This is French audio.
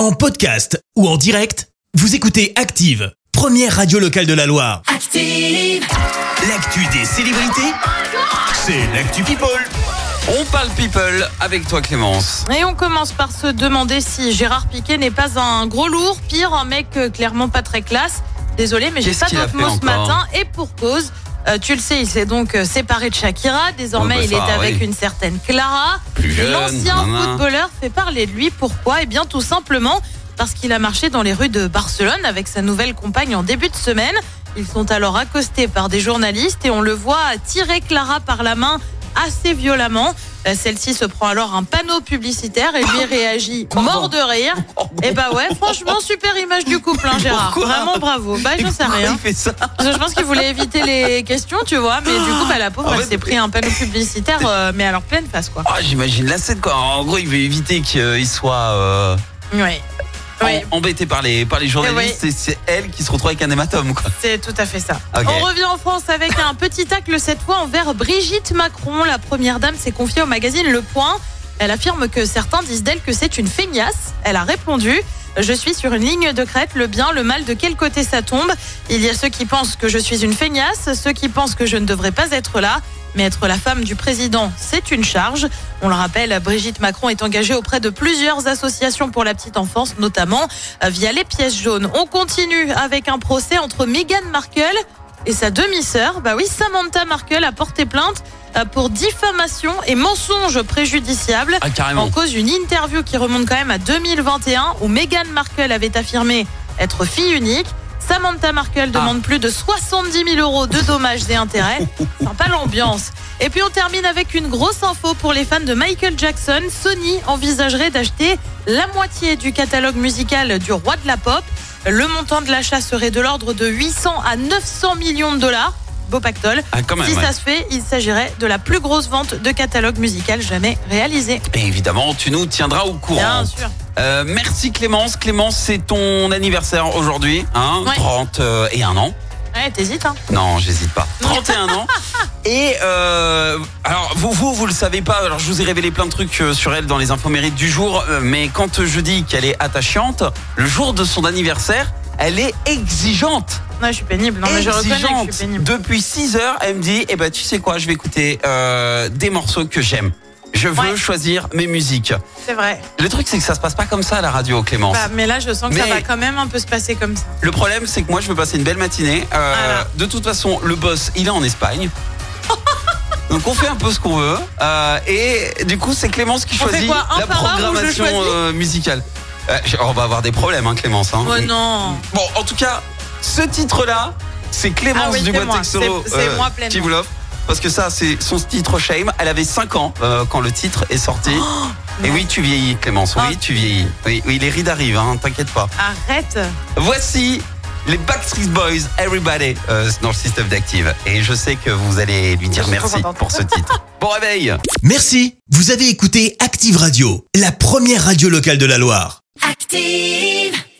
En podcast ou en direct, vous écoutez Active, première radio locale de la Loire. Active. L'actu des célébrités, c'est l'actu People. On parle people avec toi Clémence. Et on commence par se demander si Gérard Piquet n'est pas un gros lourd, pire, un mec euh, clairement pas très classe. Désolé, mais j'ai pas d'autres mots ce matin et pour cause. Euh, tu le sais, il s'est donc euh, séparé de Shakira. Désormais, Oh, bah, il est avec oui. une certaine Clara. L'ancien footballeur fait parler de lui. Pourquoi? Eh bien, tout simplement parce qu'il a marché dans les rues de Barcelone avec sa nouvelle compagne en début de semaine. Ils sont alors accostés par des journalistes et on le voit tirer Clara par la main assez violemment. Euh, Celle-ci se prend alors un panneau publicitaire et lui réagit mort de rire. Et bah ouais, franchement, super image du couple, hein, Gérard. Pourquoi Vraiment bravo. Bah, j'en sais Pourquoi rien. Il fait ça. Parce que je pense qu'il voulait éviter les questions, tu vois, mais du coup, bah, la pauvre, En elle s'est pris un panneau publicitaire, euh, mais alors pleine face, quoi. Ah, J'imagine la scène quoi. En gros, il veut éviter qu'il soit euh, Oui. Oui, en- embêté par les, par les journalistes c'est elle qui se retrouve avec un hématome c'est tout à fait ça. On revient en France avec un petit tacle cette fois envers Brigitte Macron. La première dame s'est confiée au magazine Le Point. Elle affirme que certains disent d'elle que c'est une feignasse. Elle a répondu Je suis sur une ligne de crête, le bien, le mal, de quel côté ça tombe? Il y a ceux qui pensent que je suis une feignasse, ceux qui pensent que je ne devrais pas être là. Mais être la femme du président, c'est une charge. On le rappelle, Brigitte Macron est engagée auprès de plusieurs associations pour la petite enfance, notamment euh, via les pièces jaunes. On continue avec un procès entre Meghan Markle et sa demi-sœur. Bah oui, Samantha Markle a porté plainte pour diffamation et mensonge préjudiciable. Ah. En cause d'une interview qui remonte quand même à 2021 où Meghan Markle avait affirmé être fille unique. Samantha Markle demande plus de 70 000 euros de dommages et intérêts. Sympa l'ambiance. Et puis on termine avec une grosse info pour les fans de Michael Jackson. Sony envisagerait d'acheter la moitié du catalogue musical du roi de la pop. Le montant de l'achat serait de l'ordre de 800 à 900 millions de dollars. Beau pactole. Ah, quand même. Si ouais. ça se fait, il s'agirait de la plus grosse vente de catalogue musical jamais réalisée. Et évidemment, tu nous tiendras au courant. Bien sûr. Euh, merci Clémence. Clémence, c'est ton anniversaire aujourd'hui, hein? Ouais. 31 ans. Ouais, t'hésites, hein Non, j'hésite pas. 31 ans. Et euh, alors vous, vous, vous le savez pas. Alors je vous ai révélé plein de trucs euh, sur elle dans les infos mérites du jour. euh, Mais quand je dis qu'elle est attachante, le jour de son anniversaire, elle est exigeante. Non, je suis pénible. Non, mais je reconnais que je suis pénible. Depuis 6 heures, elle me dit, eh ben tu sais quoi, je vais écouter euh, des morceaux que j'aime. Je veux Ouais. choisir mes musiques. C'est vrai. Le truc, c'est que ça se passe pas comme ça à la radio, Clémence. Bah, mais là, je sens que ça va quand même un peu se passer comme ça. Le problème, c'est que moi, je veux passer une belle matinée. Euh, Voilà. De toute façon, le boss, il est en Espagne. Donc on fait un peu ce qu'on veut. Euh, et du coup, c'est Clémence qui choisit quoi, la programmation choisis euh, musicale. Euh, on va avoir des problèmes, hein, Clémence. hein. Oh non. Bon, en tout cas, ce titre-là, c'est Clémence Ah oui, du moi. Texoro C'est- c'est moi pleinement. qui vous l'offre. Parce que ça, c'est son titre Shame. Elle avait 5 ans euh, quand le titre est sorti. et oui, tu vieillis, Clémence. Oui, Oh. tu vieillis. Oui, oui, les rides arrivent, hein, t'inquiète pas. Arrête. Voici les Backstreet Boys, Everybody, euh, dans le système d'Active. Et je sais que vous allez lui dire merci pour ce titre. Bon réveil Merci, vous avez écouté Active Radio, la première radio locale de la Loire. Active.